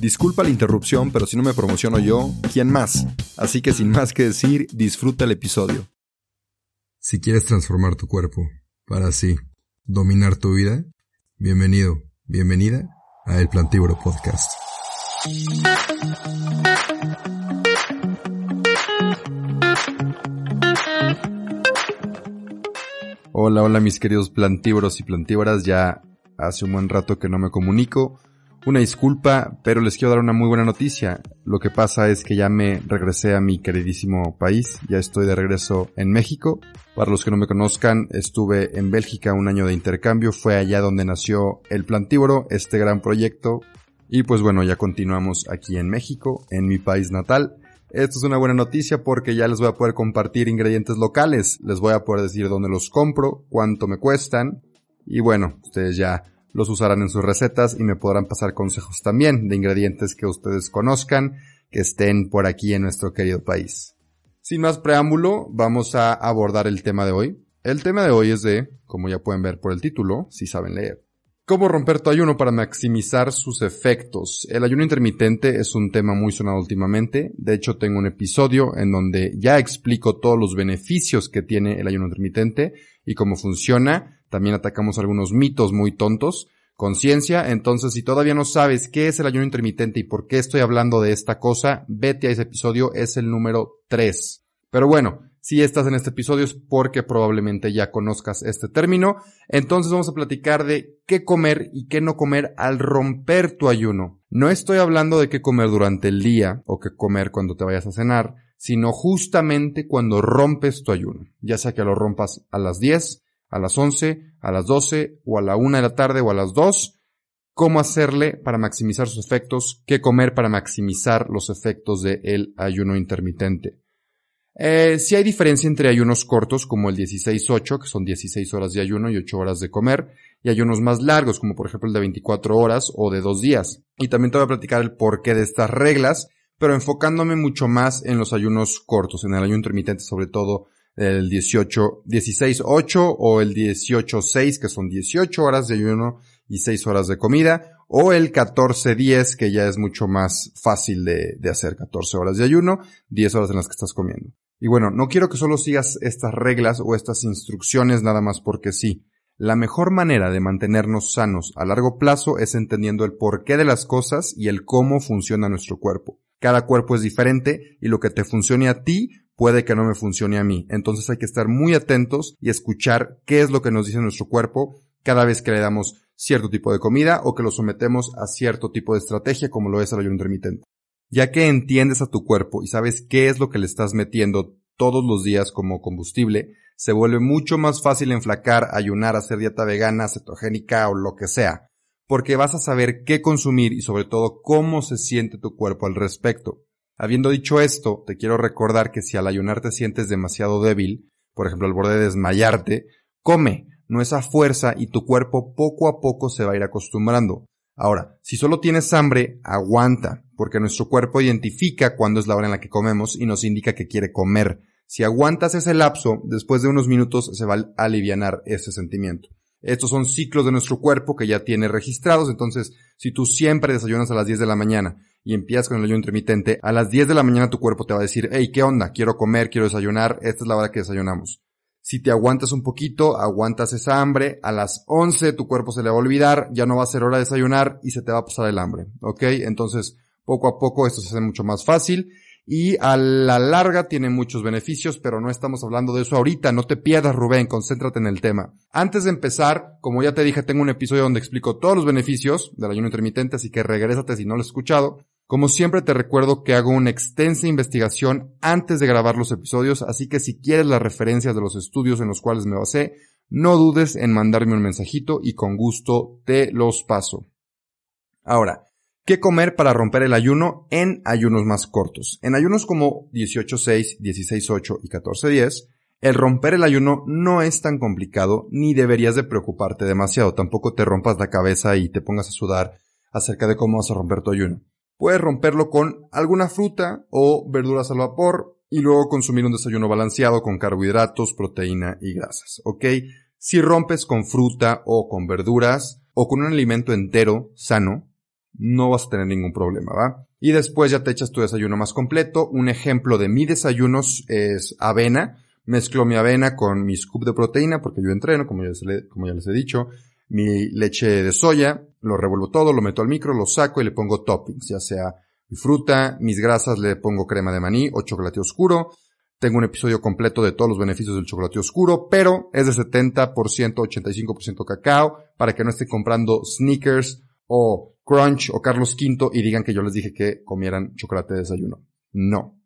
Disculpa la interrupción, pero si no me promociono yo, ¿quién más? Así que sin más que decir, disfruta el episodio. Si quieres transformar tu cuerpo para así dominar tu vida, bienvenido, bienvenida a El Plantívoro Podcast. Hola, hola mis queridos plantívoros y plantívoras, ya hace un buen rato que no me comunico. Una disculpa, pero les quiero dar una muy buena noticia. Lo que pasa es que ya me regresé a mi queridísimo país, ya estoy de regreso en México. Para los que no me conozcan, estuve en Bélgica un año de intercambio, fue allá donde nació el Plantívoro, este gran proyecto. Y pues bueno, ya continuamos aquí en México, en mi país natal. Esto es una buena noticia porque ya les voy a poder compartir ingredientes locales, les voy a poder decir dónde los compro, cuánto me cuestan y bueno, ustedes ya los usarán en sus recetas y me podrán pasar consejos también de ingredientes que ustedes conozcan, que estén por aquí en nuestro querido país. Sin más preámbulo, vamos a abordar el tema de hoy. El tema de hoy es de, como ya pueden ver por el título, si saben leer, ¿Cómo romper tu ayuno para maximizar sus efectos? El ayuno intermitente es un tema muy sonado últimamente. De hecho, tengo un episodio en donde ya explico todos los beneficios que tiene el ayuno intermitente y cómo funciona. También atacamos algunos mitos muy tontos. Conciencia, entonces si todavía no sabes qué es el ayuno intermitente y por qué estoy hablando de esta cosa, vete a ese episodio, es el número 3. Pero bueno, si estás en este episodio es porque probablemente ya conozcas este término. Entonces vamos a platicar de qué comer y qué no comer al romper tu ayuno. No estoy hablando de qué comer durante el día o qué comer cuando te vayas a cenar, sino justamente cuando rompes tu ayuno. Ya sea que lo rompas a las 10, a las 11, a las 12 o a la 1 de la tarde o a las 2 cómo hacerle para maximizar sus efectos, qué comer para maximizar los efectos del ayuno intermitente. Eh, si hay diferencia entre ayunos cortos como el 16-8, que son 16 horas de ayuno y 8 horas de comer, y ayunos más largos como por ejemplo el de 24 horas o de 2 días. Y también te voy a platicar el porqué de estas reglas, pero enfocándome mucho más en los ayunos cortos, en el ayuno intermitente sobre todo el 18, 16-8 o el 18-6, que son 18 horas de ayuno y 6 horas de comida, o el 14-10, que ya es mucho más fácil de, de hacer, 14 horas de ayuno, 10 horas en las que estás comiendo. Y bueno, no quiero que solo sigas estas reglas o estas instrucciones nada más porque sí. La mejor manera de mantenernos sanos a largo plazo es entendiendo el porqué de las cosas y el cómo funciona nuestro cuerpo. Cada cuerpo es diferente y lo que te funcione a ti puede que no me funcione a mí. Entonces hay que estar muy atentos y escuchar qué es lo que nos dice nuestro cuerpo cada vez que le damos cierto tipo de comida o que lo sometemos a cierto tipo de estrategia como lo es el ayuno intermitente. Ya que entiendes a tu cuerpo y sabes qué es lo que le estás metiendo todos los días como combustible, se vuelve mucho más fácil enflacar, ayunar, hacer dieta vegana, cetogénica o lo que sea, porque vas a saber qué consumir y sobre todo cómo se siente tu cuerpo al respecto. Habiendo dicho esto, te quiero recordar que si al ayunar te sientes demasiado débil, por ejemplo al borde de desmayarte, come, no esa fuerza y tu cuerpo poco a poco se va a ir acostumbrando. Ahora, si solo tienes hambre, aguanta, porque nuestro cuerpo identifica cuándo es la hora en la que comemos y nos indica que quiere comer. Si aguantas ese lapso, después de unos minutos se va a alivianar ese sentimiento. Estos son ciclos de nuestro cuerpo que ya tiene registrados, entonces si tú siempre desayunas a las 10 de la mañana y empiezas con el ayuno intermitente, a las 10 de la mañana tu cuerpo te va a decir, hey, ¿qué onda? Quiero comer, quiero desayunar, esta es la hora que desayunamos. Si te aguantas un poquito, aguantas esa hambre, a las 11 tu cuerpo se le va a olvidar, ya no va a ser hora de desayunar y se te va a pasar el hambre, ¿ok? Entonces, poco a poco esto se hace mucho más fácil y a la larga tiene muchos beneficios, pero no estamos hablando de eso ahorita. No te pierdas, Rubén, concéntrate en el tema. Antes de empezar, como ya te dije, tengo un episodio donde explico todos los beneficios del ayuno intermitente, así que regrésate si no lo has escuchado. Como siempre te recuerdo que hago una extensa investigación antes de grabar los episodios, así que si quieres las referencias de los estudios en los cuales me basé, no dudes en mandarme un mensajito y con gusto te los paso. Ahora, ¿Qué comer para romper el ayuno en ayunos más cortos? En ayunos como 18-6, 16-8 y 14-10, el romper el ayuno no es tan complicado ni deberías de preocuparte demasiado. Tampoco te rompas la cabeza y te pongas a sudar acerca de cómo vas a romper tu ayuno. Puedes romperlo con alguna fruta o verduras al vapor y luego consumir un desayuno balanceado con carbohidratos, proteína y grasas, ¿ok? Si rompes con fruta o con verduras o con un alimento entero, sano, no vas a tener ningún problema, ¿va? Y después ya te echas tu desayuno más completo. Un ejemplo de mi desayuno es avena. Mezclo mi avena con mi scoop de proteína porque yo entreno, como ya les he dicho. Mi leche de soya, lo revuelvo todo, lo meto al micro, lo saco y le pongo toppings, ya sea mi fruta, mis grasas, le pongo crema de maní o chocolate oscuro. Tengo un episodio completo de todos los beneficios del chocolate oscuro, pero es de 70%, 85% cacao, para que no esté comprando sneakers o Crunch o Carlos V y digan que yo les dije que comieran chocolate de desayuno. No.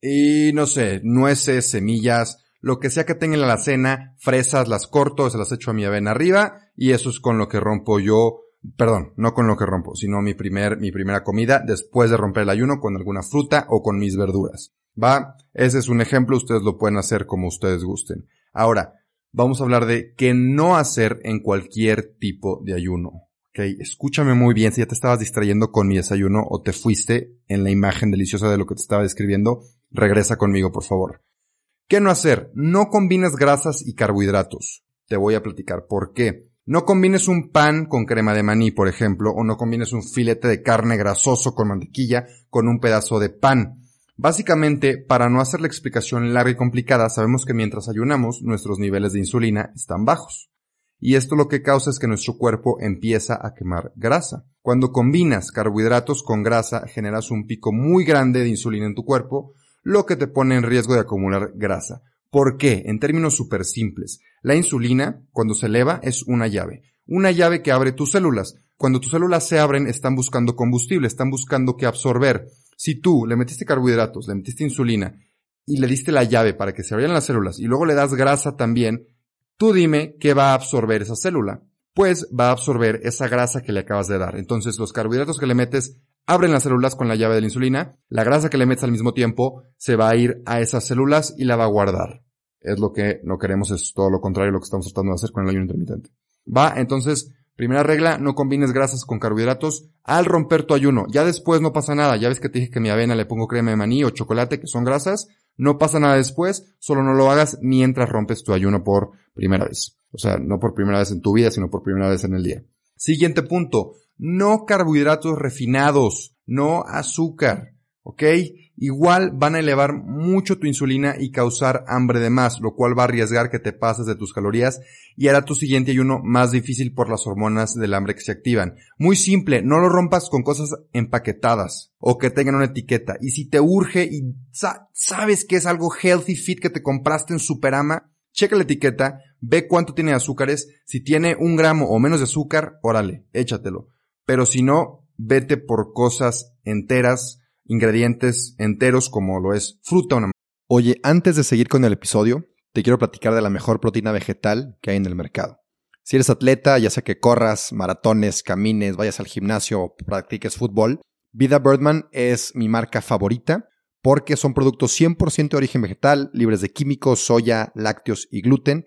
Y no sé, nueces, semillas, lo que sea que tenga en la cena, fresas, las corto, se las echo a mi avena arriba y eso es con lo que rompo yo, perdón, no con lo que rompo, sino mi primer, mi primera comida después de romper el ayuno con alguna fruta o con mis verduras. Va, ese es un ejemplo, ustedes lo pueden hacer como ustedes gusten. Ahora, vamos a hablar de qué no hacer en cualquier tipo de ayuno. Ok, escúchame muy bien, si ya te estabas distrayendo con mi desayuno o te fuiste en la imagen deliciosa de lo que te estaba describiendo, regresa conmigo, por favor. ¿Qué no hacer? No combines grasas y carbohidratos. Te voy a platicar por qué. No combines un pan con crema de maní, por ejemplo, o no combines un filete de carne grasoso con mantequilla con un pedazo de pan. Básicamente, para no hacer la explicación larga y complicada, sabemos que mientras ayunamos, nuestros niveles de insulina están bajos y esto lo que causa es que nuestro cuerpo empieza a quemar grasa. Cuando combinas carbohidratos con grasa generas un pico muy grande de insulina en tu cuerpo, lo que te pone en riesgo de acumular grasa. ¿Por qué? En términos súper simples. La insulina, cuando se eleva, es una llave. Una llave que abre tus células. Cuando tus células se abren, están buscando combustible, están buscando qué absorber. Si tú le metiste carbohidratos, le metiste insulina y le diste la llave para que se abrieran las células y luego le das grasa también, Tú dime qué va a absorber esa célula. Pues va a absorber esa grasa que le acabas de dar. Entonces los carbohidratos que le metes abren las células con la llave de la insulina. La grasa que le metes al mismo tiempo se va a ir a esas células y la va a guardar. Es lo que no queremos, es todo lo contrario a lo que estamos tratando de hacer con el ayuno intermitente. Va, entonces, primera regla, no combines grasas con carbohidratos al romper tu ayuno. Ya después no pasa nada. Ya ves que te dije que mi avena le pongo crema de maní o chocolate, que son grasas. No pasa nada después, solo no lo hagas mientras rompes tu ayuno por primera vez. O sea, no por primera vez en tu vida, sino por primera vez en el día. Siguiente punto. No carbohidratos refinados, no azúcar. ¿Ok? Igual van a elevar mucho tu insulina y causar hambre de más, lo cual va a arriesgar que te pases de tus calorías y hará tu siguiente ayuno más difícil por las hormonas del hambre que se activan. Muy simple, no lo rompas con cosas empaquetadas o que tengan una etiqueta. Y si te urge y sabes que es algo healthy fit que te compraste en Superama, checa la etiqueta, ve cuánto tiene azúcares, si tiene un gramo o menos de azúcar, órale, échatelo. Pero si no, vete por cosas enteras, ingredientes enteros como lo es fruta. Una... Oye, antes de seguir con el episodio, te quiero platicar de la mejor proteína vegetal que hay en el mercado. Si eres atleta, ya sea que corras, maratones, camines, vayas al gimnasio o practiques fútbol, Vida Birdman es mi marca favorita porque son productos 100% de origen vegetal, libres de químicos, soya, lácteos y gluten,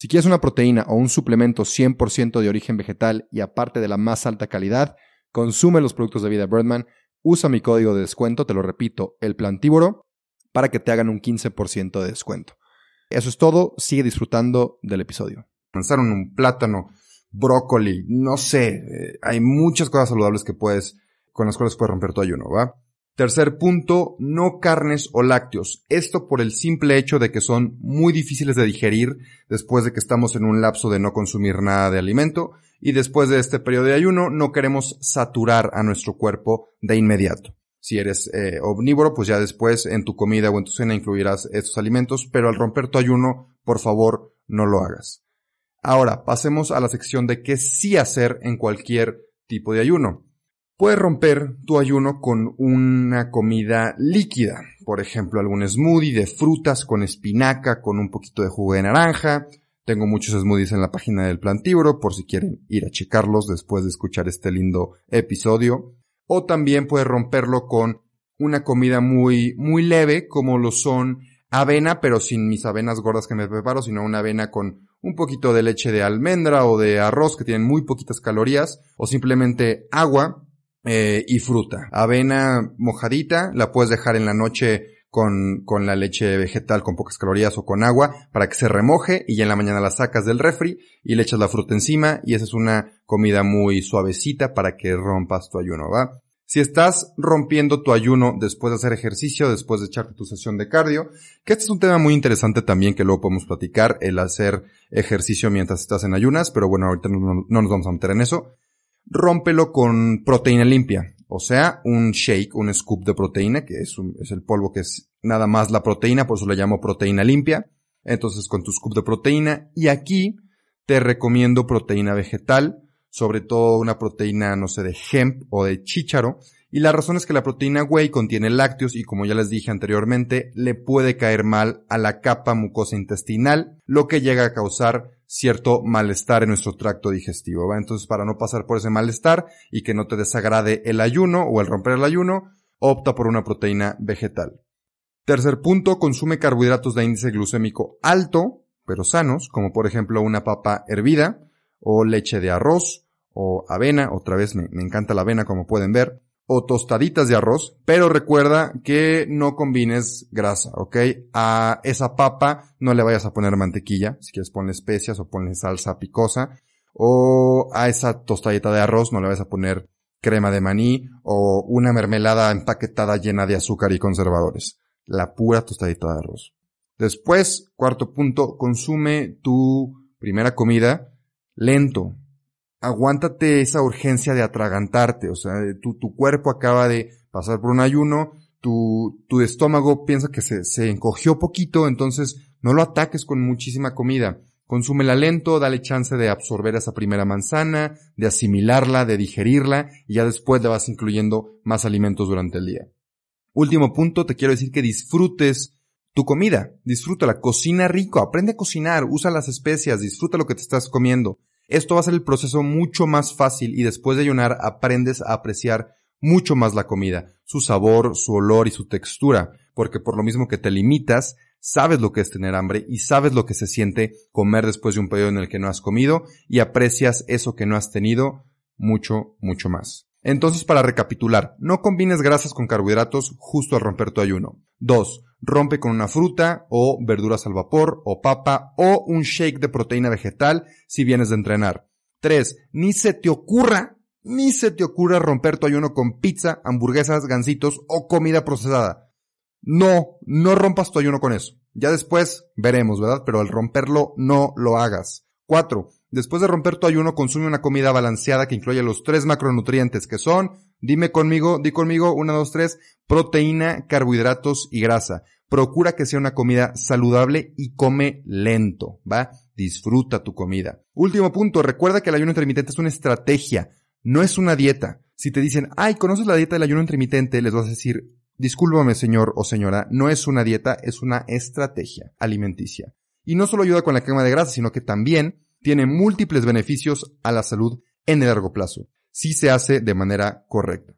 Si quieres una proteína o un suplemento 100% de origen vegetal y aparte de la más alta calidad, consume los productos de Vida Birdman usa mi código de descuento, te lo repito, el plantívoro, para que te hagan un 15% de descuento. Eso es todo, sigue disfrutando del episodio. Lanzaron un plátano, brócoli, no sé, eh, hay muchas cosas saludables que puedes, con las cuales puedes romper tu ayuno, ¿va? Tercer punto, no carnes o lácteos. Esto por el simple hecho de que son muy difíciles de digerir después de que estamos en un lapso de no consumir nada de alimento y después de este periodo de ayuno no queremos saturar a nuestro cuerpo de inmediato. Si eres eh, omnívoro, pues ya después en tu comida o en tu cena incluirás estos alimentos, pero al romper tu ayuno, por favor, no lo hagas. Ahora, pasemos a la sección de qué sí hacer en cualquier tipo de ayuno. Puedes romper tu ayuno con una comida líquida, por ejemplo, algún smoothie de frutas con espinaca, con un poquito de jugo de naranja, tengo muchos smoothies en la página del Plantívoro por si quieren ir a checarlos después de escuchar este lindo episodio. O también puedes romperlo con una comida muy, muy leve como lo son avena, pero sin mis avenas gordas que me preparo, sino una avena con un poquito de leche de almendra o de arroz que tienen muy poquitas calorías o simplemente agua eh, y fruta. Avena mojadita, la puedes dejar en la noche con, con la leche vegetal con pocas calorías o con agua para que se remoje y ya en la mañana la sacas del refri y le echas la fruta encima y esa es una comida muy suavecita para que rompas tu ayuno, ¿va? Si estás rompiendo tu ayuno después de hacer ejercicio, después de echarte tu sesión de cardio, que este es un tema muy interesante también que luego podemos platicar, el hacer ejercicio mientras estás en ayunas, pero bueno, ahorita no, no nos vamos a meter en eso. Rómpelo con proteína limpia. O sea, un shake, un scoop de proteína, que es, es el polvo que es nada más la proteína, por eso le llamo proteína limpia. Entonces con tu scoop de proteína. Y aquí te recomiendo proteína vegetal, sobre todo una proteína, no sé, de hemp o de chícharo, y la razón es que la proteína whey contiene lácteos y como ya les dije anteriormente, le puede caer mal a la capa mucosa intestinal, lo que llega a causar cierto malestar en nuestro tracto digestivo. Entonces, para no pasar por ese malestar y que no te desagrade el ayuno o el romper el ayuno, opta por una proteína vegetal. Tercer punto, consume carbohidratos de índice glucémico alto, pero sanos, como por ejemplo una papa hervida, o leche de arroz, o avena, otra vez me encanta la avena como pueden ver, o tostaditas de arroz, pero recuerda que no combines grasa, ¿ok? A esa papa no le vayas a poner mantequilla, si quieres ponle especias o ponle salsa picosa, o a esa tostadita de arroz no le vayas a poner crema de maní o una mermelada empaquetada llena de azúcar y conservadores. La pura tostadita de arroz. Después, cuarto punto, consume tu primera comida lento, aguántate esa urgencia de atragantarte, o sea, tu, cuerpo acaba de pasar por un ayuno, tu, tu estómago piensa que se, se encogió poquito, entonces no lo ataques con muchísima comida. Consúmela lento, dale chance de absorber esa primera manzana, de asimilarla, de digerirla, y ya después le vas incluyendo más alimentos durante el día. Último punto, te quiero decir que disfrutes tu comida, disfrútala, cocina rico, aprende a cocinar, usa las especias, disfruta lo que te estás comiendo. Esto va a ser el proceso mucho más fácil y después de ayunar aprendes a apreciar mucho más la comida, su sabor, su olor y su textura, porque por lo mismo que te limitas, sabes lo que es tener hambre y sabes lo que se siente comer después de un periodo en el que no has comido y aprecias eso que no has tenido mucho, mucho más. Entonces, para recapitular, no combines grasas con carbohidratos justo al romper tu ayuno. 2. Rompe con una fruta o verduras al vapor o papa o un shake de proteína vegetal si vienes de entrenar. 3. Ni se te ocurra, ni se te ocurra romper tu ayuno con pizza, hamburguesas, gansitos o comida procesada. No, no rompas tu ayuno con eso. Ya después veremos, ¿verdad? Pero al romperlo no lo hagas. 4. Después de romper tu ayuno, consume una comida balanceada que incluya los tres macronutrientes que son, dime conmigo, di conmigo, una, dos, tres, proteína, carbohidratos y grasa. Procura que sea una comida saludable y come lento, ¿va? Disfruta tu comida. Último punto, recuerda que el ayuno intermitente es una estrategia, no es una dieta. Si te dicen, ay, ¿conoces la dieta del ayuno intermitente? Les vas a decir, discúlpame señor o señora, no es una dieta, es una estrategia alimenticia. Y no solo ayuda con la quema de grasa, sino que también tiene múltiples beneficios a la salud en el largo plazo, si se hace de manera correcta.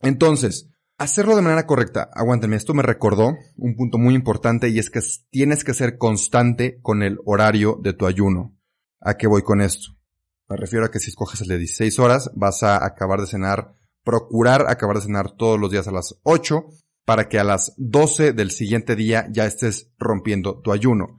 Entonces, hacerlo de manera correcta, aguántenme, esto me recordó un punto muy importante y es que tienes que ser constante con el horario de tu ayuno. ¿A qué voy con esto? Me refiero a que si escoges el de 16 horas, vas a acabar de cenar procurar acabar de cenar todos los días a las 8 para que a las 12 del siguiente día ya estés rompiendo tu ayuno.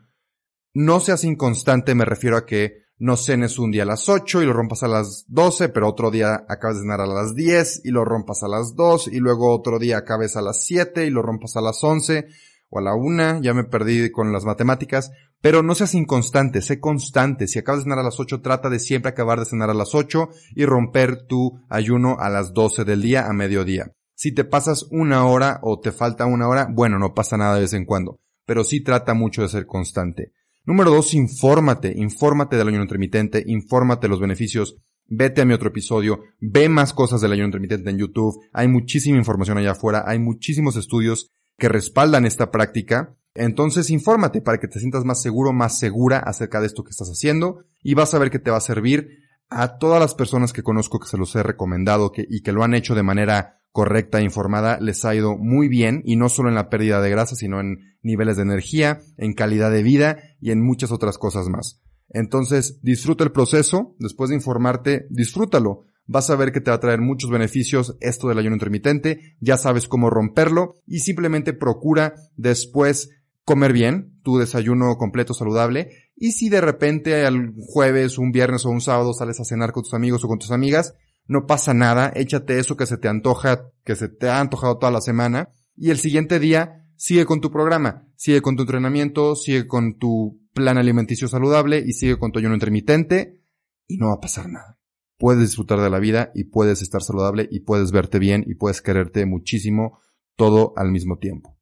No seas inconstante, me refiero a que no cenes un día a las 8 y lo rompas a las 12, pero otro día acabes de cenar a las 10 y lo rompas a las 2 y luego otro día acabes a las 7 y lo rompas a las 11 o a la 1, ya me perdí con las matemáticas, pero no seas inconstante, sé constante. Si acabas de cenar a las 8, trata de siempre acabar de cenar a las 8 y romper tu ayuno a las 12 del día a mediodía. Si te pasas una hora o te falta una hora, bueno, no pasa nada de vez en cuando, pero sí trata mucho de ser constante. Número dos, infórmate, infórmate del ayuno intermitente, infórmate los beneficios, vete a mi otro episodio, ve más cosas del ayuno intermitente en YouTube, hay muchísima información allá afuera, hay muchísimos estudios que respaldan esta práctica, entonces infórmate para que te sientas más seguro, más segura acerca de esto que estás haciendo y vas a ver que te va a servir a todas las personas que conozco que se los he recomendado y que lo han hecho de manera correcta e informada les ha ido muy bien y no solo en la pérdida de grasa, sino en niveles de energía, en calidad de vida y en muchas otras cosas más. Entonces, disfruta el proceso, después de informarte, disfrútalo. Vas a ver que te va a traer muchos beneficios esto del ayuno intermitente, ya sabes cómo romperlo y simplemente procura después comer bien, tu desayuno completo saludable y si de repente al jueves, un viernes o un sábado sales a cenar con tus amigos o con tus amigas, no pasa nada, échate eso que se te antoja, que se te ha antojado toda la semana, y el siguiente día sigue con tu programa, sigue con tu entrenamiento, sigue con tu plan alimenticio saludable y sigue con tu ayuno intermitente, y no va a pasar nada. Puedes disfrutar de la vida y puedes estar saludable y puedes verte bien y puedes quererte muchísimo todo al mismo tiempo.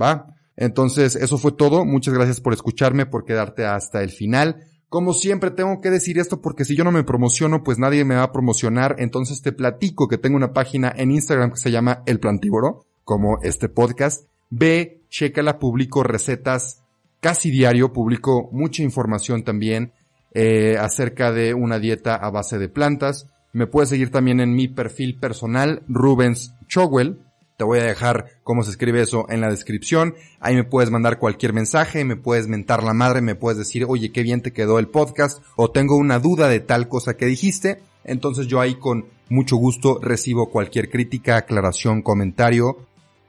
¿Va? Entonces, eso fue todo. Muchas gracias por escucharme, por quedarte hasta el final. Como siempre tengo que decir esto porque si yo no me promociono, pues nadie me va a promocionar. Entonces te platico que tengo una página en Instagram que se llama El Plantívoro, como este podcast. Ve, la publico recetas casi diario, publico mucha información también eh, acerca de una dieta a base de plantas. Me puedes seguir también en mi perfil personal, Rubens Chowell. Te voy a dejar cómo se escribe eso en la descripción. Ahí me puedes mandar cualquier mensaje, me puedes mentar la madre, me puedes decir, oye, qué bien te quedó el podcast, o tengo una duda de tal cosa que dijiste. Entonces yo ahí con mucho gusto recibo cualquier crítica, aclaración, comentario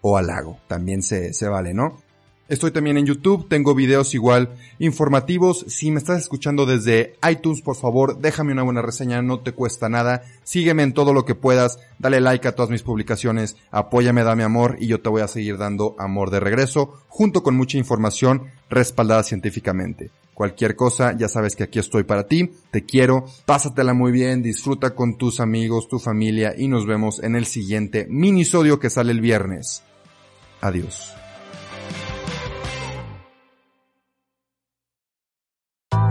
o halago. También se, se vale, ¿no? Estoy también en YouTube, tengo videos igual informativos. Si me estás escuchando desde iTunes, por favor, déjame una buena reseña, no te cuesta nada. Sígueme en todo lo que puedas, dale like a todas mis publicaciones, apóyame, dame amor y yo te voy a seguir dando amor de regreso, junto con mucha información respaldada científicamente. Cualquier cosa, ya sabes que aquí estoy para ti, te quiero, pásatela muy bien, disfruta con tus amigos, tu familia y nos vemos en el siguiente minisodio que sale el viernes. Adiós.